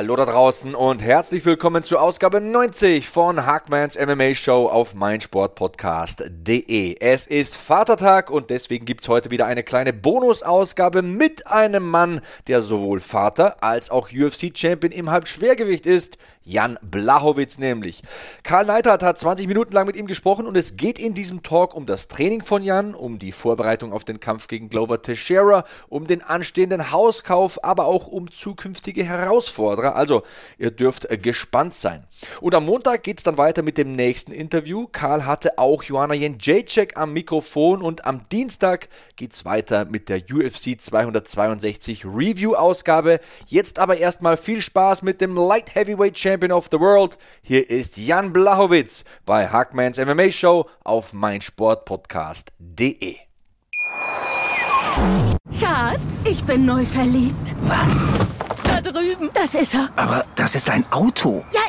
Hallo da draußen und herzlich willkommen zur Ausgabe 90 von Hackmans MMA Show auf meinsportpodcast.de. Es ist Vatertag und deswegen gibt es heute wieder eine kleine Bonusausgabe mit einem Mann, der sowohl Vater als auch UFC-Champion im Halbschwergewicht ist. Jan Blachowitz nämlich. Karl Neidhardt hat 20 Minuten lang mit ihm gesprochen und es geht in diesem Talk um das Training von Jan, um die Vorbereitung auf den Kampf gegen Glover Teixeira, um den anstehenden Hauskauf, aber auch um zukünftige Herausforderer. Also, ihr dürft gespannt sein. Und am Montag geht es dann weiter mit dem nächsten Interview. Karl hatte auch Joanna Jędrzejczyk am Mikrofon und am Dienstag geht es weiter mit der UFC 262 Review-Ausgabe. Jetzt aber erstmal viel Spaß mit dem Light Heavyweight Champion Champion of the World. Hier ist Jan Blachowitz bei Hackmans MMA Show auf meinsportpodcast.de. Schatz, ich bin neu verliebt. Was? Da drüben. Das ist er. Aber das ist ein Auto. Ja,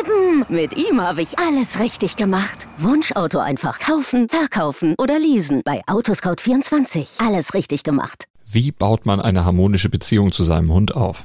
eben. Mit ihm habe ich alles richtig gemacht. Wunschauto einfach kaufen, verkaufen oder leasen. Bei Autoscout24. Alles richtig gemacht. Wie baut man eine harmonische Beziehung zu seinem Hund auf?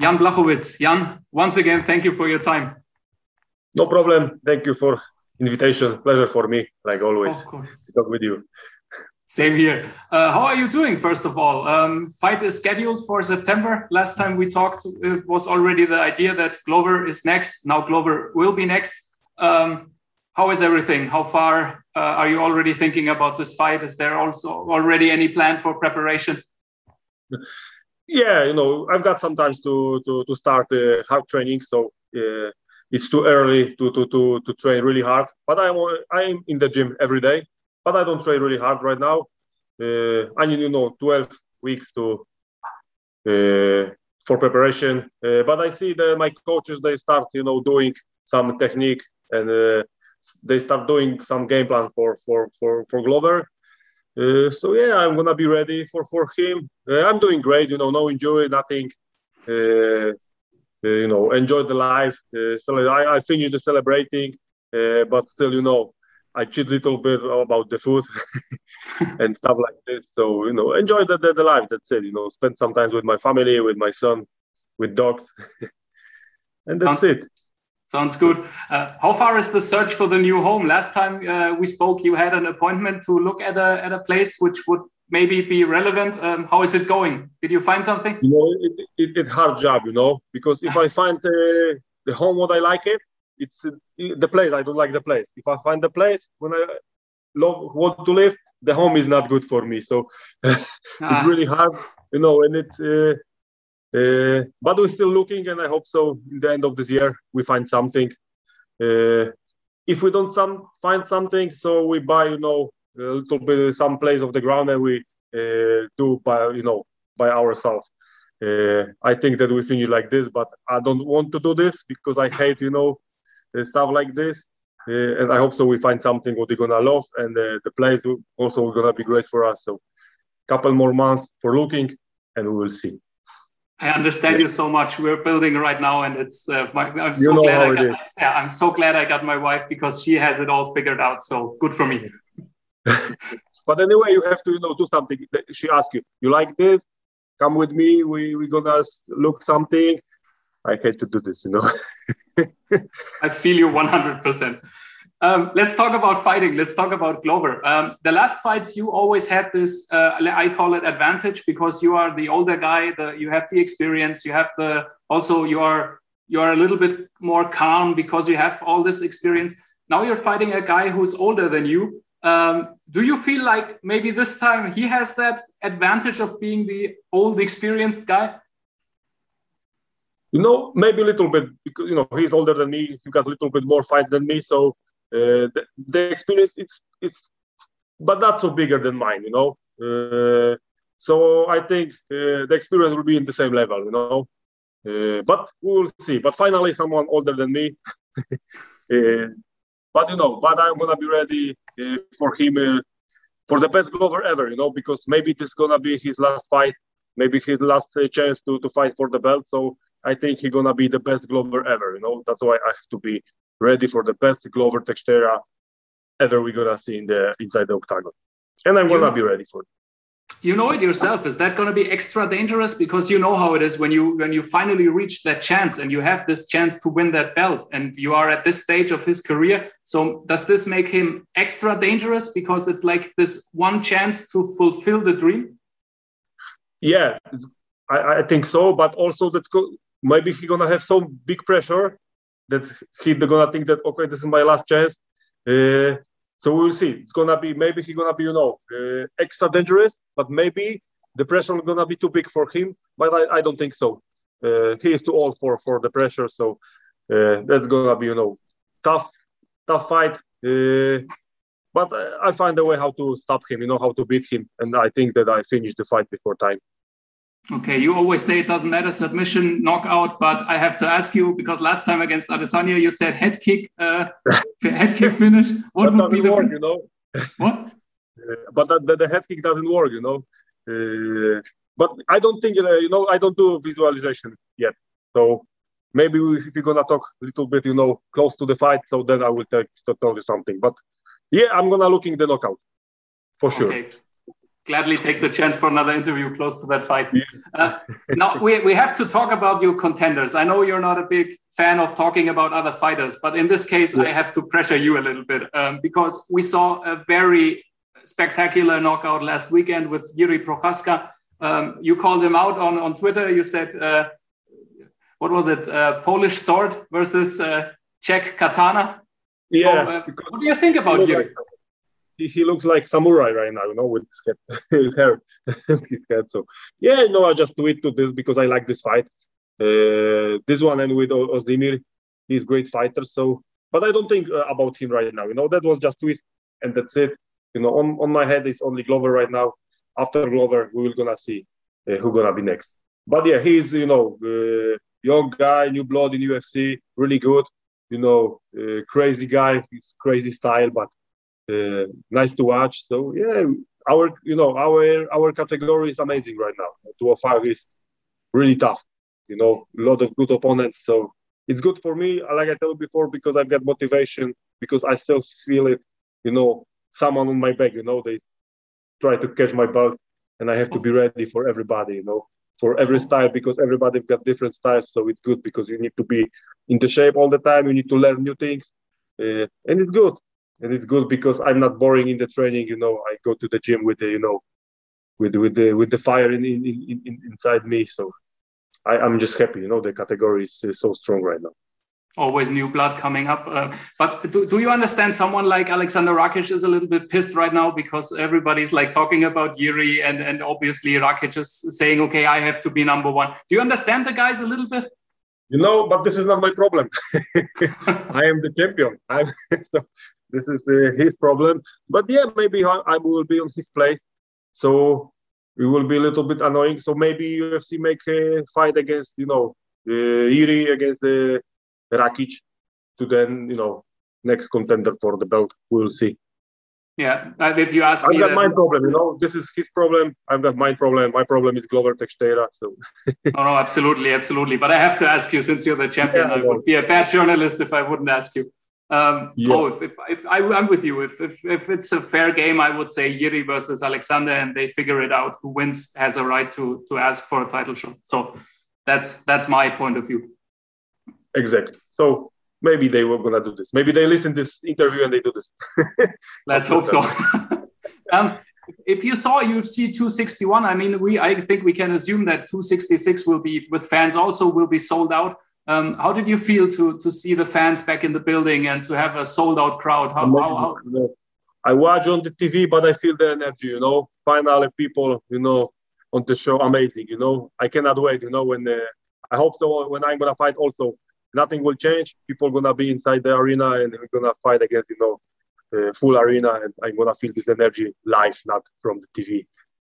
Jan Blachowicz. Jan, once again, thank you for your time. No problem. Thank you for invitation. Pleasure for me, like always. Of course. To talk with you. Same here. Uh, how are you doing, first of all? Um, fight is scheduled for September. Last time we talked, it was already the idea that Glover is next. Now Glover will be next. Um, how is everything? How far uh, are you already thinking about this fight? Is there also already any plan for preparation? yeah, you know, I've got some time to to, to start uh, hard training, so uh, it's too early to, to to to train really hard. But I'm I'm in the gym every day, but I don't train really hard right now. Uh, I need you know 12 weeks to uh, for preparation. Uh, but I see that my coaches they start you know doing some technique and uh, they start doing some game plan for for for for Glover. Uh, so yeah, I'm gonna be ready for for him. Uh, I'm doing great, you know, no injury, nothing. Uh, uh you know, enjoy the life. so uh, I, I finished the celebrating, but still, you know, I cheat a little bit about the food and stuff like this. So you know, enjoy the, the, the life. That's it. You know, spend some time with my family, with my son, with dogs, and that's Sounds, it. Sounds good. Uh, how far is the search for the new home? Last time uh, we spoke, you had an appointment to look at a at a place which would maybe be relevant. Um, how is it going? Did you find something? You know, it, it, it's hard job, you know, because if I find the the home what I like it, it's uh, the place. I don't like the place. If I find the place when I love, want to live, the home is not good for me. So ah. it's really hard, you know, and it's. Uh, uh, but we're still looking, and I hope so. In the end of this year, we find something. Uh, if we don't some find something, so we buy, you know, a little bit some place of the ground, and we uh, do by, you know, by ourselves. Uh, I think that we finish like this, but I don't want to do this because I hate, you know, stuff like this. Uh, and I hope so. We find something what we're gonna love, and uh, the place also gonna be great for us. So, couple more months for looking, and we will see. I understand you so much. We're building right now, and it's. Uh, my, I'm so you glad I got. Yeah, I'm so glad I got my wife because she has it all figured out. So good for me. but anyway, you have to you know do something. She asked you, you like this? Come with me. We we gonna look something. I hate to do this, you know. I feel you 100. Um, let's talk about fighting. Let's talk about Glover. Um, the last fights, you always had this, uh, I call it advantage because you are the older guy. The, you have the experience. You have the also you are you are a little bit more calm because you have all this experience. now you're fighting a guy who's older than you. Um, do you feel like maybe this time he has that advantage of being the old, experienced guy? You know, maybe a little bit because you know he's older than me. He got a little bit more fights than me, so uh, the, the, experience it's it's, but not so bigger than mine. You know, uh, so I think uh, the experience will be in the same level. You know, uh, but we will see. But finally, someone older than me. Uh, but you know, but I'm gonna be ready uh, for him for the best Glover ever. You know, because maybe this is gonna be his last fight, maybe his last chance to to fight for the belt. So I think he's gonna be the best Glover ever. You know, that's why I have to be ready for the best Glover Teixeira ever we're gonna see in the inside the octagon, and I'm gonna be ready for it. You know it yourself. Is that going to be extra dangerous? Because you know how it is when you when you finally reach that chance and you have this chance to win that belt and you are at this stage of his career. So does this make him extra dangerous because it's like this one chance to fulfill the dream? Yeah i, I think so but also that's go, maybe he's gonna have some big pressure that he's gonna think that okay this is my last chance uh, so we'll see. It's gonna be maybe he's gonna be you know uh, extra dangerous, but maybe the pressure is gonna be too big for him. But I, I don't think so. Uh, he is too old for for the pressure, so uh, that's gonna be you know tough tough fight. Uh, but I find a way how to stop him, you know how to beat him, and I think that I finished the fight before time. Okay, you always say it doesn't matter submission, knockout, but I have to ask you because last time against Adesanya you said head kick, uh, head kick finish. What would be the work, you know? What? Uh, but the, the, the, head kick doesn't work, you know. Uh, but I don't think uh, you know I don't do visualization yet, so maybe if you're gonna talk a little bit, you know, close to the fight, so then I will tell, tell you something. But yeah, I'm gonna look in the knockout for sure. Okay gladly take the chance for another interview close to that fight. Uh, now we, we have to talk about your contenders. I know you're not a big fan of talking about other fighters, but in this case, yeah. I have to pressure you a little bit um, because we saw a very spectacular knockout last weekend with Jiri Prochazka. Um, you called him out on, on Twitter. You said, uh, what was it, uh, Polish sword versus uh, Czech katana? Yeah. So, uh, what do you think about Jiri? He, he looks like samurai right now, you know, with his hair, his head. So yeah, no, I just tweet to this because I like this fight. Uh, this one and with Ozdemir, he's great fighter. So, but I don't think uh, about him right now. You know, that was just tweet and that's it. You know, on, on my head is only Glover right now. After Glover, we will gonna see uh, who gonna be next. But yeah, he's you know uh, young guy, new blood in UFC, really good. You know, uh, crazy guy, he's crazy style, but uh, nice to watch. So yeah, our you know our our category is amazing right now. 205 is really tough. You know, a lot of good opponents. So it's good for me. Like I told before, because I've got motivation. Because I still feel it. You know, someone on my back. You know, they try to catch my belt, and I have to be ready for everybody. You know, for every style because everybody got different styles. So it's good because you need to be in the shape all the time. You need to learn new things, uh, and it's good and it's good because I'm not boring in the training. You know, I go to the gym with the you know, with with the with the fire in, in, in inside me. So I, am just happy. You know, the category is, is, so strong right now. Always new blood coming up. Uh, but do, do you understand someone like Alexander Rakic is a little bit pissed right now because everybody's like talking about Yuri and, and obviously Rakic is saying, okay, I have to be number one. Do you understand the guys a little bit? You know, but this is not my problem. I am the champion. I'm, so this is uh, his problem. But yeah, maybe I, I, will be on his place, so it will be a little bit annoying. So maybe UFC make a fight against you know uh, Jiri against the uh, Rakic to then you know next contender for the belt. We'll see. Yeah, if you ask I've me, got my problem. You know, this is his problem. I've got my problem. My problem is Glover Teixeira. So. oh no, absolutely, absolutely. But I have to ask you, since you're the champion, yeah, I would be a bad journalist if I wouldn't ask you. Um, yeah. Oh, if, if, if I, am with you, if, if, if it's a fair game, I would say Jiri versus Alexander, and they figure it out. Who wins has a right to to ask for a title shot. So that's that's my point of view. Exactly. So maybe they were gonna do this. Maybe they listen to this interview and they do this. Let's hope so. um, if you saw UFC 261, I mean, we I think we can assume that 266 will be with fans also will be sold out Um, how did you feel to to see the fans back in the building and to have a sold out crowd? How, how, how... I watch on the TV, but I feel the energy. You know, finally people, you know, on the show, amazing. You know, I cannot wait. You know, when uh, I hope so. When I'm gonna fight, also nothing will change. People gonna be inside the arena and we're gonna fight against, you know, the full arena, and I'm gonna feel this energy live, not from the TV.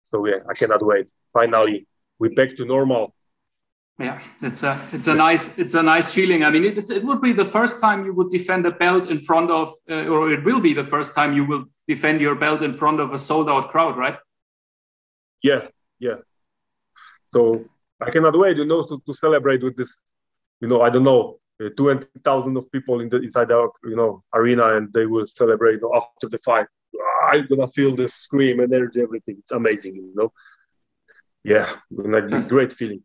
So yeah, I cannot wait. Finally, we're back to normal yeah, it's a it's a nice it's a nice feeling. I mean, it, it would be the first time you would defend a belt in front of, uh, or it will be the first time you will defend your belt in front of a sold out crowd, right? Yeah, yeah. So I cannot wait, you know, to, to celebrate with this. You know, I don't know, uh, twenty thousand of people in the inside our you know arena, and they will celebrate you know, after the fight. I'm gonna feel the scream, energy, everything. It's amazing, you know. Yeah, be great feeling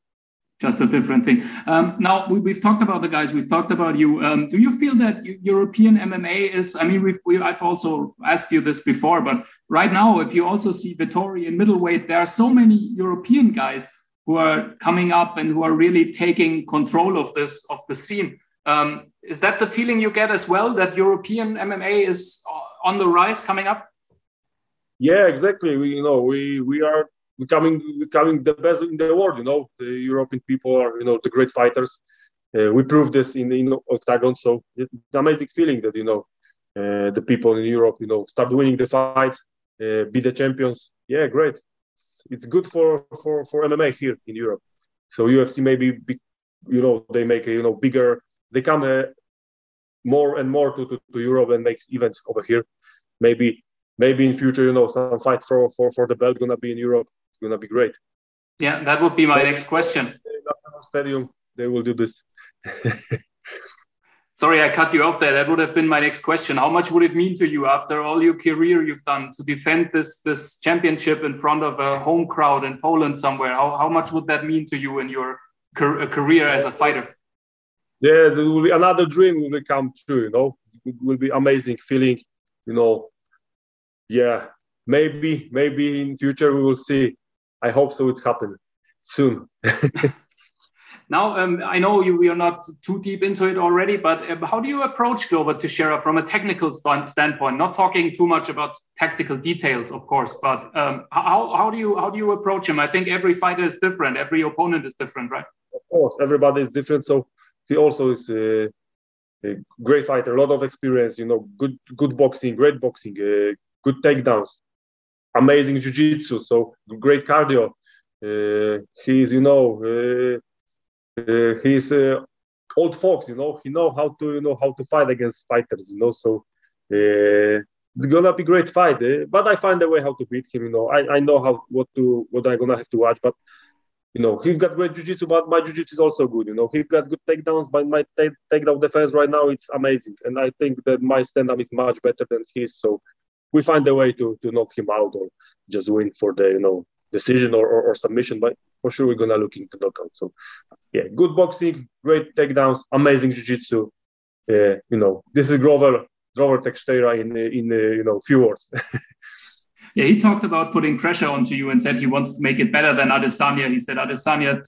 just a different thing. Um, now we, have talked about the guys. We've talked about you. Um, do you feel that European MMA is? I mean, we've, we, I've also asked you this before, but right now, if you also see Vettori in middleweight, there are so many European guys who are coming up and who are really taking control of this of the scene. Um, is that the feeling you get as well? That European MMA is on the rise, coming up? Yeah, exactly. We, you know, we we are becoming becoming the best in the world. You know, the European people are you know the great fighters. Uh, we proved this in in octagon, so it's an amazing feeling that you know uh, the people in Europe you know start winning the fights, uh, be the champions. Yeah, great. It's, it's, good for for for MMA here in Europe. So UFC maybe be, you know they make a, you know bigger. They come uh, more and more to, to, to Europe and make events over here. Maybe maybe in future, you know, some fight for for, for the belt gonna be in Europe to be great. Yeah, that would be my next question. Stadium, they will do this. Sorry, I cut you off there. That would have been my next question. How much would it mean to you after all your career you've done to defend this this championship in front of a home crowd in Poland somewhere? How, how much would that mean to you in your career as a fighter? Yeah, there will be another dream will come true. You know, it will be amazing feeling. You know, yeah, maybe maybe in future we will see I hope so. It's happening soon. now, um, I know you, we are not too deep into it already, but uh, how do you approach Glover Teixeira from a technical st standpoint? Not talking too much about tactical details, of course, but um, how, how do you how do you approach him? I think every fighter is different. Every opponent is different, right? Of course, everybody is different. So he also is a, a great fighter, a lot of experience. You know, good good boxing, great boxing, uh, good takedowns amazing jiu-jitsu so great cardio. Uh, he's you know uh, uh, he's uh, old fox you know he know how to you know how to fight against fighters you know so uh, it's gonna be great fight but i find a way how to beat him you know. I, I know how what to what i'm gonna have to watch but you know he's got great jiu-jitsu but my jiu-jitsu is also good you know. He's got good takedowns but my take, takedown defense right now it's amazing and i think that my stand-up is much better than his so we find a way to to knock him out or just win for the you know decision or, or, or submission. But for sure, we're gonna look into knockout. So yeah, good boxing, great takedowns, amazing jiu-jitsu. Uh, you know, this is Grover Grover Teixeira in in uh, you know few words. yeah, he talked about putting pressure onto you and said he wants to make it better than Adesanya. He said Adesanya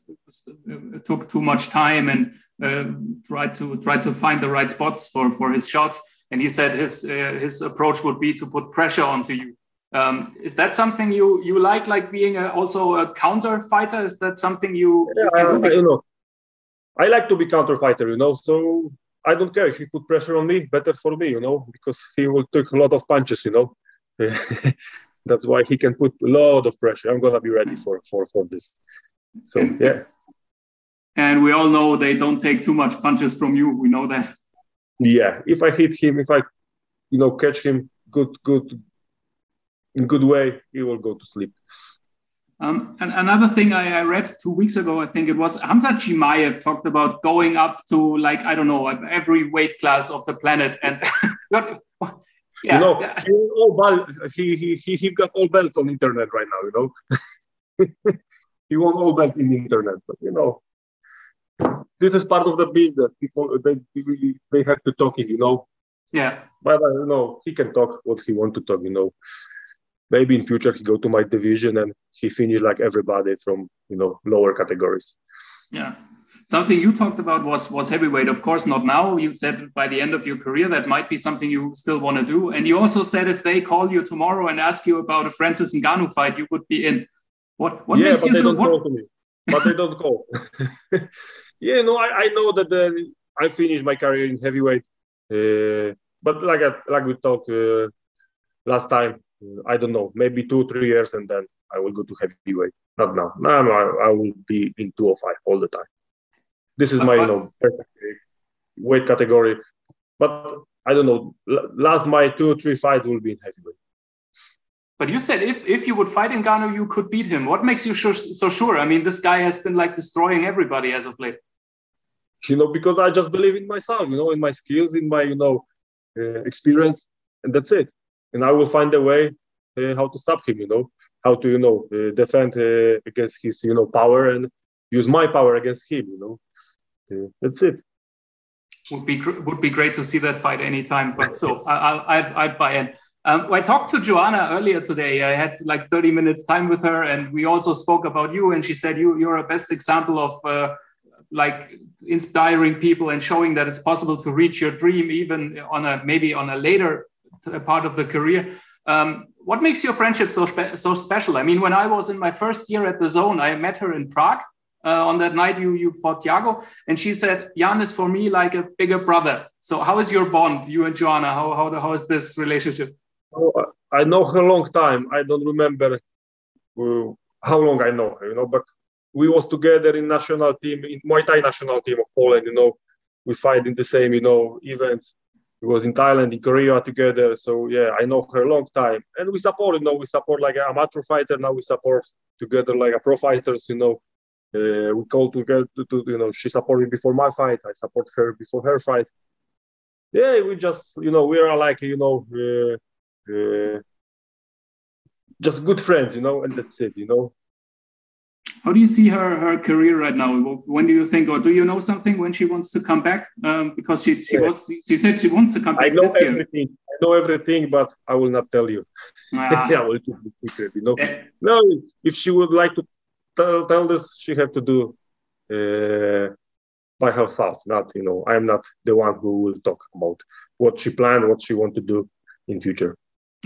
took too much time and uh, tried to try to find the right spots for for his shots and he said his uh, his approach would be to put pressure onto you. Um, is that something you you like, like being a, also a counter fighter? Is that something you, yeah, you I, you know, I like to be counter fighter, you know. So I don't care if he put pressure on me. Better for me, you know, because he will take a lot of punches, you know. That's why he can put a lot of pressure. I'm gonna be ready for for for this. So yeah. And we all know they don't take too much punches from you. We know that yeah, if I hit him, if I, you know, catch him good, good, in good way, he will go to sleep. Um, and another thing I, I, read two weeks ago, I think it was Khamzat Chimaev talked about going up to like I don't know every weight class of the planet, and yeah, you know he, all belt, he, he he got all belts on internet right now. You know, he won all belts in the internet, but you know this is part of the business. People they they have to talk it, you know. Yeah. But I uh, know he can talk what he want to talk, you know. Maybe in future he go to my division and he finish like everybody from you know lower categories. Yeah. something you talked about was was heavyweight. Of course, not now. You said by the end of your career that might be something you still want to do. And you also said if they call you tomorrow and ask you about a Francis Ngannou fight, you would be in. What what yeah, makes but you they so? don't What, call to me. But they don't call. yeah, no, I, I know that uh, I finished my career in heavyweight. Uh, but like like we talked uh, last time, uh, I don't know, maybe two three years, and then I will go to heavyweight. Not now. No, no, I, I will be in 205 all the time. This is my you know perfect weight category. But I don't know. Last my two three fights will be in heavyweight. but you said if if you would fight in Ngannou, you could beat him. What makes you sure, so sure? I mean, this guy has been like destroying everybody as of late. You know, because I just believe in myself, you know, in my skills, in my, you know, uh, experience, and that's it. And I will find a way uh, how to stop him, you know, how to, you know, uh, defend uh, against his, you know, power and use my power against him, you know. Uh, that's it. would be would be great to see that fight anytime. But so I, I, I'd buy in. Um, I talked to Joanna earlier today. I had like 30 minutes time with her, and we also spoke about you. And she said you you're a best example of uh, like inspiring people and showing that it's possible to reach your dream even on a maybe on a later part of the career. Um, what makes your friendship so spe- so special? I mean, when I was in my first year at DAZN, I met her in Prague. Uh, on that night, you you fought Thiago, and she said, "Jan is for me like a bigger brother." So, how is your bond, you and Joanna? How how, how is this relationship? Oh, I I know her a long time. I don't remember uh, how long I know her, you know, but we was together in national team, in Muay Thai national team of Poland, you know, we fight in the same, you know, events. We was in Thailand, in Korea together. So yeah, I know her long time. And we support, you know, we support like an amateur fighter. Now we support together like a pro fighters, you know. Uh, we call together to, to, you know, she supported before my fight. I support her before her fight. Yeah, we just, you know, we are like, you know, uh, uh, just good friends, you know, and that's it, you know. How do you see her her career right now? When do you think, or do you know something when she wants to come back? Um, because she she Yeah. was she said she wants to come back. I know this year. everything. I know everything, but I will not tell you. Ah, I will keep it secret, you know. eh, No, if she would like to tell, tell this, she have to do uh, by herself. Not, you know, I'm not the one who will talk about what she planned, what she want to do in future.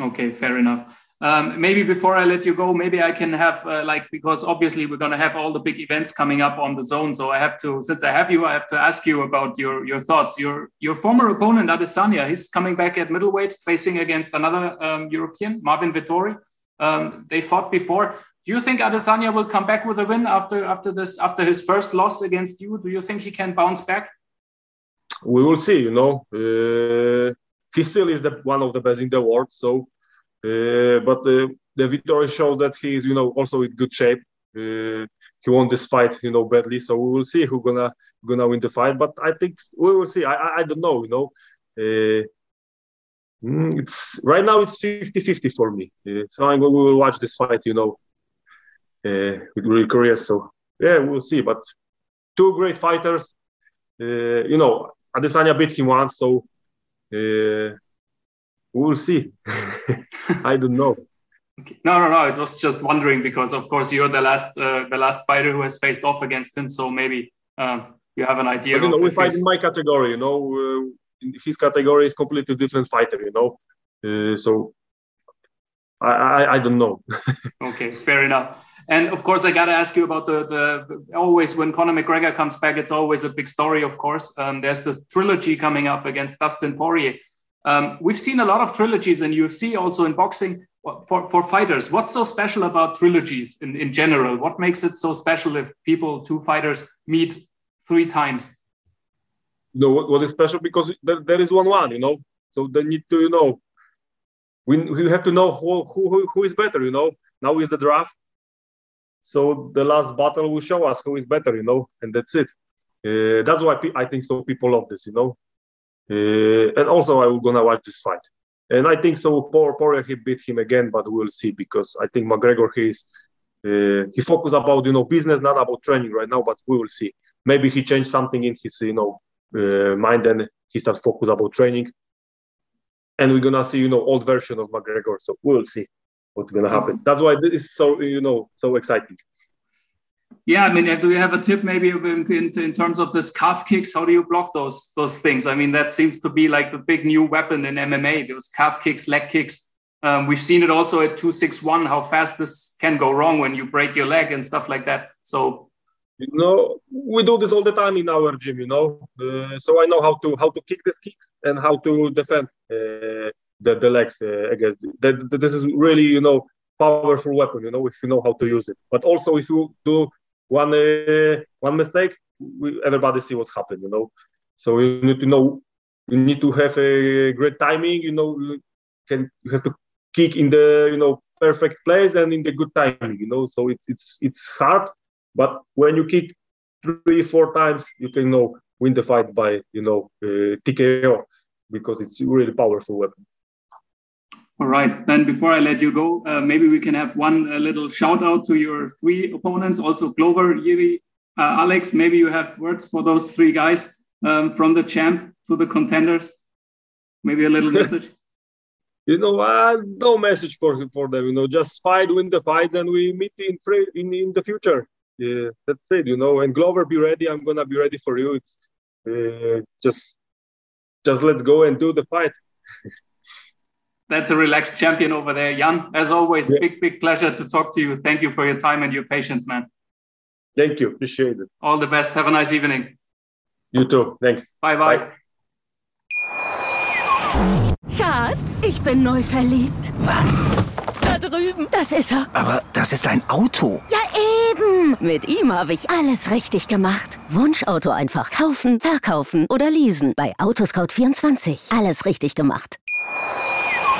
Okay, fair enough. Um, maybe before I let you go, maybe I can have uh, like because obviously we're going to have all the big events coming up on DAZN. So I have to, since I have you, I have to ask you about your your thoughts. Your your former opponent Adesanya, he's coming back at middleweight, facing against another um, European, Marvin Vettori. Um, they fought before. Do you think Adesanya will come back with a win after after this after his first loss against you? Do you think he can bounce back? We will see, you know. Uh, he still is the one of the best in the world, so. Uh, but uh, the victory showed that he is, you know, also in good shape. Uh, he won this fight, you know, badly. So we will see who gonna gonna win the fight. But I think we will see. I I, I don't know, you know. Mm, it's right now it's 50-50 for me. So I'm, we will watch this fight, you know, uh, with really curious. So yeah, we'll see. But two great fighters. Uh, you know, Adesanya beat him once, so uh, we'll see. I don't know. No, no, no. It was just wondering because, of course, you're the last uh, the last fighter who has faced off against him. So maybe um, you have an idea. But, you know, of we fight in my category. You know, uh, in his category is completely different fighter. You know, uh, so I, I I don't know. Okay, fair enough. And of course, I got to ask you about the, the always when Conor McGregor comes back, it's always a big story, of course. Um, there's the trilogy coming up against Dustin Poirier. Um, we've seen a lot of trilogies in UFC, also in boxing for, for fighters. What's so special about trilogies in, in general? What makes it so special if people, two fighters, meet three times? Know what, what is special because there, there is one one. You know, so they need to you know. We, we have to know who, who who is better. You know, now is the draft. So the last battle will show us who is better. You know, and that's it. Uh, that's why I think so. People love this. You know, and also I'm gonna watch this fight. And I think so. Poor Poirier he beat him again, but we'll see because I think McGregor he is uh, he focus about you know business, not about training right now. But we will see. Maybe he changed something in his you know uh, mind and he starts focus about training. And we're gonna see you know old version of McGregor. So we'll see what's gonna happen. That's why this is so you know so exciting. Yeah, I mean, do you have a tip maybe in, in, terms of this calf kicks? How do you block those those things? I mean, that seems to be like the big new weapon in MMA. Those calf kicks, leg kicks. Um, we've seen it also at two six one. How fast this can go wrong when you break your leg and stuff like that. So, you know, we do this all the time in our gym. You know, uh, so I know how to how to kick these kicks and how to defend uh, the the legs uh, against. That this is really you know powerful weapon. You know, if you know how to use it. But also if you do one uh, one mistake, we, everybody see what's happened. You know, so you need to know. You need to have a great timing. You know, you can you have to kick in the you know perfect place and in the good timing. You know, so it's it's it's hard, but when you kick three four times, you can you know win the fight by you know uh, TKO because it's really powerful weapon. All right. Then before I let you go, uh, maybe we can have one uh, little shout out to your three opponents, also Glover, Yuri, uh, Alex. Maybe you have words for those three guys um, from the champ to the contenders. Maybe a little message. You know, uh, no message for for them. You know, just fight, win the fight, and we meet in in in the future. Yeah, that's it. You know, and Glover, be ready. I'm gonna be ready for you. It's uh, just just let's go and do the fight. that's a relaxed champion over there. Jan, as always, yeah. big, big pleasure to talk to you. Thank you for your time and your patience, man. Thank you. Appreciate it. All the best. Have a nice evening. You too. Thanks. Bye, bye. bye. Schatz, ich bin neu verliebt. Was? Da drüben. Das ist er. Aber das ist ein Auto. Ja, eben. Mit ihm habe ich alles richtig gemacht. Wunschauto einfach kaufen, verkaufen oder leasen. Bei Autoscout24. Alles richtig gemacht.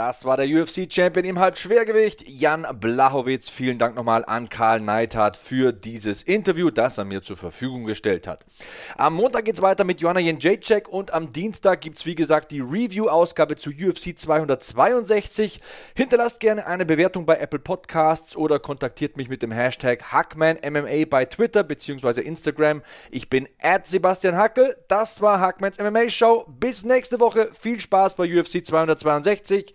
Das war der UFC-Champion im Halbschwergewicht, Jan Blachowitz. Vielen Dank nochmal an Karl Neithardt für dieses Interview, das er mir zur Verfügung gestellt hat. Am Montag geht es weiter mit Joanna Jędrzejczyk und am Dienstag gibt es wie gesagt die Review-Ausgabe zu UFC 262. Hinterlasst gerne eine Bewertung bei Apple Podcasts oder kontaktiert mich mit dem Hashtag HackmanMMA bei Twitter bzw. Instagram. Ich bin Sebastian Hackel. Das war Hackmans MMA Show. Bis nächste Woche. Viel Spaß bei UFC 262.